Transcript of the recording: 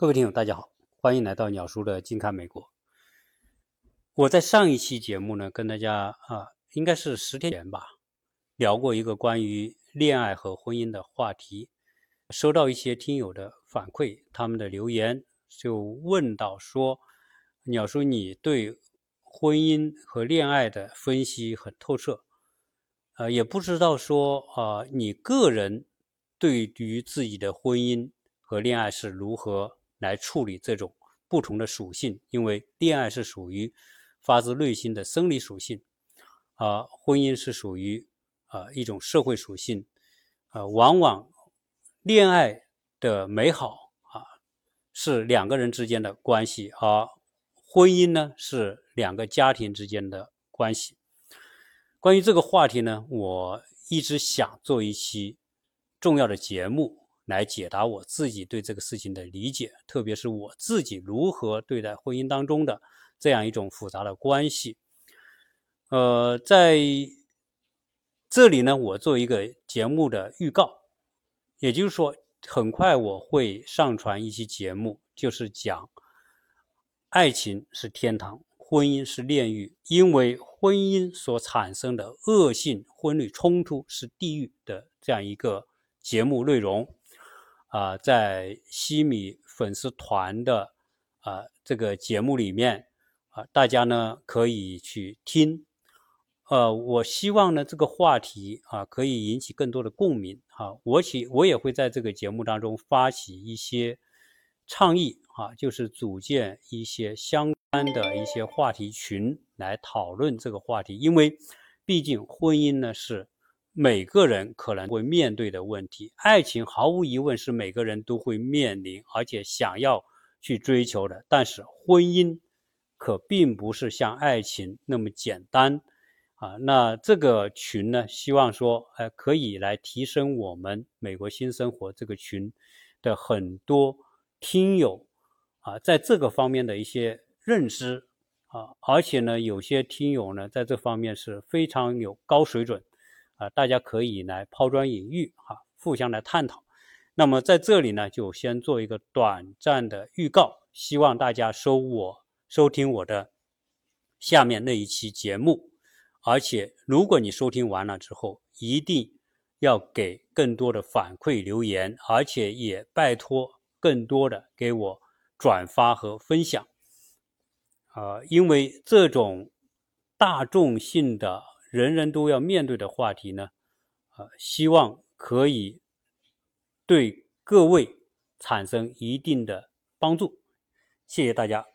各位听友，大家好，欢迎来到鸟叔的近看美国。我在上一期节目呢，跟大家啊，应该是十天前吧，聊过一个关于恋爱和婚姻的话题，收到一些听友的反馈，他们的留言就问到说，鸟叔你对婚姻和恋爱的分析很透彻，呃，也不知道说啊，你个人对于自己的婚姻和恋爱是如何。来处理这种不同的属性，因为恋爱是属于发自内心的生理属性，啊，婚姻是属于啊一种社会属性，啊，往往恋爱的美好啊是两个人之间的关系，而婚姻呢是两个家庭之间的关系。关于这个话题呢，我一直想做一期重要的节目。来解答我自己对这个事情的理解，特别是我自己如何对待婚姻当中的这样一种复杂的关系。呃，在这里呢，我做一个节目的预告，也就是说，很快我会上传一期节目，就是讲爱情是天堂，婚姻是炼狱，因为婚姻所产生的恶性婚恋冲突是地狱的这样一个节目内容。啊，在西米粉丝团的啊这个节目里面啊，大家呢可以去听。呃，我希望呢这个话题啊可以引起更多的共鸣啊。我起我也会在这个节目当中发起一些倡议啊，就是组建一些相关的一些话题群来讨论这个话题，因为毕竟婚姻呢是。每个人可能会面对的问题，爱情毫无疑问是每个人都会面临，而且想要去追求的。但是婚姻可并不是像爱情那么简单啊。那这个群呢，希望说，呃，可以来提升我们美国新生活这个群的很多听友啊，在这个方面的一些认知啊，而且呢，有些听友呢，在这方面是非常有高水准。啊，大家可以来抛砖引玉，哈，互相来探讨。那么在这里呢，就先做一个短暂的预告，希望大家收我收听我的下面那一期节目。而且，如果你收听完了之后，一定要给更多的反馈留言，而且也拜托更多的给我转发和分享。啊，因为这种大众性的。人人都要面对的话题呢，啊，希望可以对各位产生一定的帮助，谢谢大家。